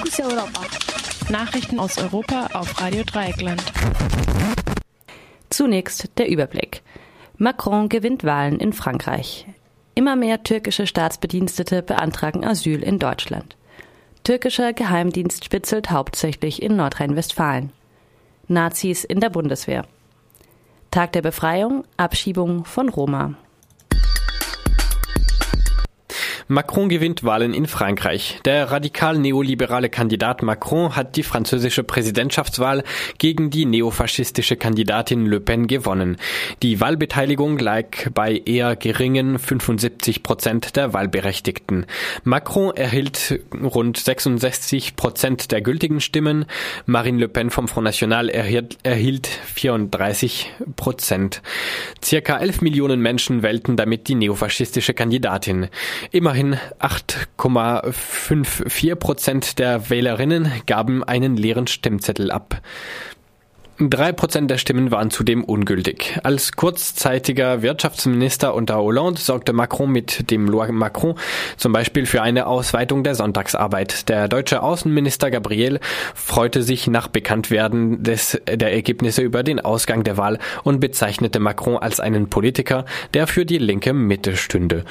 Fokus Europa. Nachrichten aus Europa auf Radio Dreieckland. Zunächst der Überblick. Macron gewinnt Wahlen in Frankreich. Immer mehr türkische Staatsbedienstete beantragen Asyl in Deutschland. Türkischer Geheimdienst spitzelt hauptsächlich in Nordrhein-Westfalen. Nazis in der Bundeswehr. Tag der Befreiung, Abschiebung von Roma. Macron gewinnt Wahlen in Frankreich. Der radikal neoliberale Kandidat Macron hat die französische Präsidentschaftswahl gegen die neofaschistische Kandidatin Le Pen gewonnen. Die Wahlbeteiligung lag bei eher geringen 75 Prozent der Wahlberechtigten. Macron erhielt rund 66 Prozent der gültigen Stimmen. Marine Le Pen vom Front National erhielt, erhielt 34 Prozent. Circa 11 Millionen Menschen wählten damit die neofaschistische Kandidatin. Immerhin Immerhin 8,54 Prozent der Wählerinnen gaben einen leeren Stimmzettel ab. Drei Prozent der Stimmen waren zudem ungültig. Als kurzzeitiger Wirtschaftsminister unter Hollande sorgte Macron mit dem Loi Macron zum Beispiel für eine Ausweitung der Sonntagsarbeit. Der deutsche Außenminister Gabriel freute sich nach Bekanntwerden des, der Ergebnisse über den Ausgang der Wahl und bezeichnete Macron als einen Politiker, der für die linke Mitte stünde.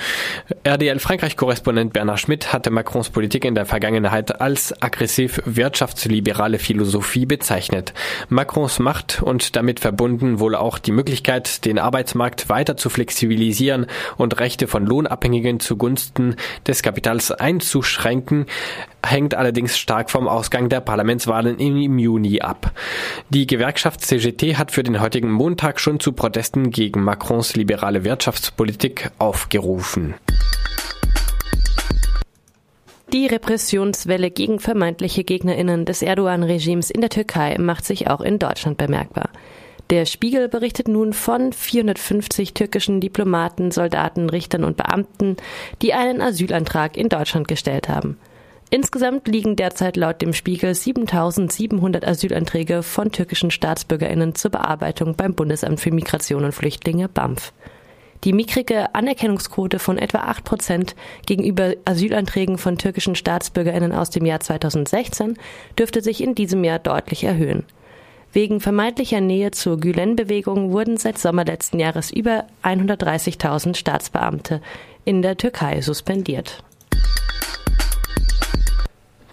RDL Frankreich-Korrespondent Bernard Schmidt hatte Macrons Politik in der Vergangenheit als aggressiv wirtschaftsliberale Philosophie bezeichnet. Macrons Macht und damit verbunden wohl auch die Möglichkeit, den Arbeitsmarkt weiter zu flexibilisieren und Rechte von Lohnabhängigen zugunsten des Kapitals einzuschränken, hängt allerdings stark vom Ausgang der Parlamentswahlen im Juni ab. Die Gewerkschaft CGT hat für den heutigen Montag schon zu Protesten gegen Macrons liberale Wirtschaftspolitik aufgerufen. Die Repressionswelle gegen vermeintliche Gegnerinnen des Erdogan-Regimes in der Türkei macht sich auch in Deutschland bemerkbar. Der Spiegel berichtet nun von 450 türkischen Diplomaten, Soldaten, Richtern und Beamten, die einen Asylantrag in Deutschland gestellt haben. Insgesamt liegen derzeit laut dem Spiegel 7700 Asylanträge von türkischen Staatsbürgerinnen zur Bearbeitung beim Bundesamt für Migration und Flüchtlinge BAMF. Die mickrige Anerkennungsquote von etwa 8 Prozent gegenüber Asylanträgen von türkischen Staatsbürgerinnen aus dem Jahr 2016 dürfte sich in diesem Jahr deutlich erhöhen. Wegen vermeintlicher Nähe zur Gülen-Bewegung wurden seit Sommer letzten Jahres über 130.000 Staatsbeamte in der Türkei suspendiert.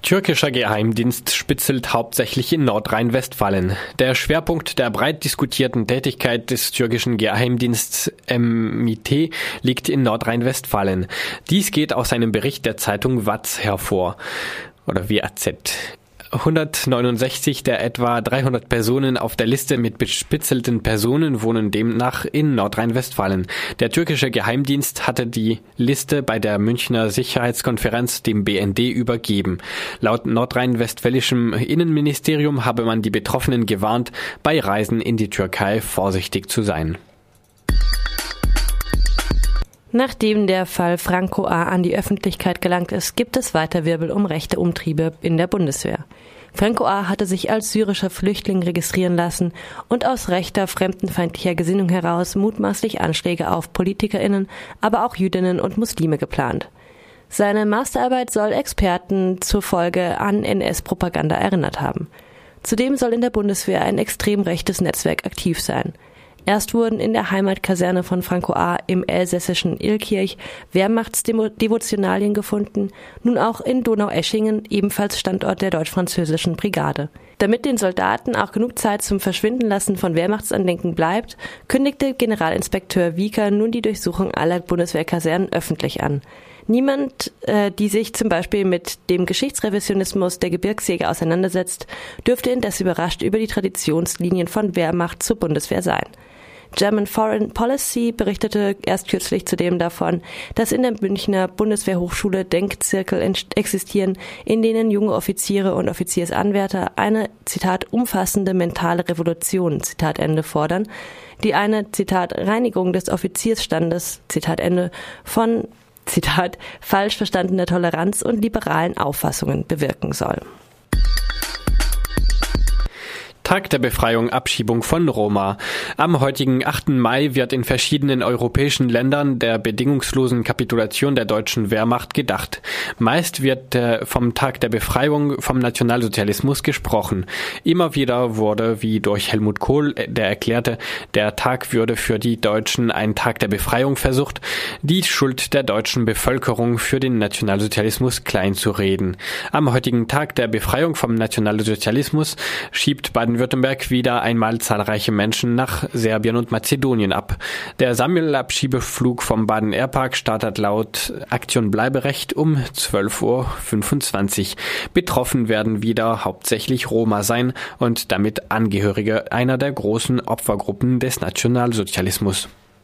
Türkischer Geheimdienst spitzelt hauptsächlich in Nordrhein-Westfalen. Der Schwerpunkt der breit diskutierten Tätigkeit des türkischen Geheimdienstes MIT liegt in Nordrhein-Westfalen. Dies geht aus einem Bericht der Zeitung WAZ hervor. Oder WAZ. 169 der etwa 300 Personen auf der Liste mit bespitzelten Personen wohnen demnach in Nordrhein-Westfalen. Der türkische Geheimdienst hatte die Liste bei der Münchner Sicherheitskonferenz dem BND übergeben. Laut nordrhein-westfälischem Innenministerium habe man die Betroffenen gewarnt, bei Reisen in die Türkei vorsichtig zu sein. Nachdem der Fall Franco A. an die Öffentlichkeit gelangt ist, gibt es weiter Wirbel um rechte Umtriebe in der Bundeswehr. Franco A. hatte sich als syrischer Flüchtling registrieren lassen und aus rechter, fremdenfeindlicher Gesinnung heraus mutmaßlich Anschläge auf PolitikerInnen, aber auch Jüdinnen und Muslime geplant. Seine Masterarbeit soll Experten zur Folge an NS-Propaganda erinnert haben. Zudem soll in der Bundeswehr ein extrem rechtes Netzwerk aktiv sein. Erst wurden in der Heimatkaserne von Franco A. im elsässischen Illkirch Wehrmachtsdevotionalien gefunden, nun auch in Donaueschingen, ebenfalls Standort der deutsch-französischen Brigade. Damit den Soldaten auch genug Zeit zum Verschwindenlassen von Wehrmachtsandenken bleibt, kündigte Generalinspekteur Wieker nun die Durchsuchung aller Bundeswehrkasernen öffentlich an. Niemand, äh, die sich zum Beispiel mit dem Geschichtsrevisionismus der Gebirgsjäger auseinandersetzt, dürfte indes überrascht über die Traditionslinien von Wehrmacht zur Bundeswehr sein. German Foreign Policy berichtete erst kürzlich zudem davon, dass in der Münchner Bundeswehrhochschule Denkzirkel existieren, in denen junge Offiziere und Offiziersanwärter eine, Zitat, umfassende mentale Revolution, Zitat Ende, fordern, die eine, Zitat, Reinigung des Offiziersstandes, Zitat Ende, von, Zitat, falsch verstandener Toleranz und liberalen Auffassungen bewirken soll. Tag der Befreiung Abschiebung von Roma. Am heutigen 8. Mai wird in verschiedenen europäischen Ländern der bedingungslosen Kapitulation der deutschen Wehrmacht gedacht. Meist wird äh, vom Tag der Befreiung vom Nationalsozialismus gesprochen. Immer wieder wurde, wie durch Helmut Kohl, äh, der erklärte, der Tag würde für die Deutschen ein Tag der Befreiung versucht, die Schuld der deutschen Bevölkerung für den Nationalsozialismus kleinzureden. Am heutigen Tag der Befreiung vom Nationalsozialismus schiebt Baden Baden-Württemberg wieder einmal zahlreiche Menschen nach Serbien und Mazedonien ab. Der Sammelabschiebeflug vom Baden Airpark startet laut Aktion Bleiberecht um 12.25 Uhr. Betroffen werden wieder hauptsächlich Roma sein und damit Angehörige einer der großen Opfergruppen des Nationalsozialismus.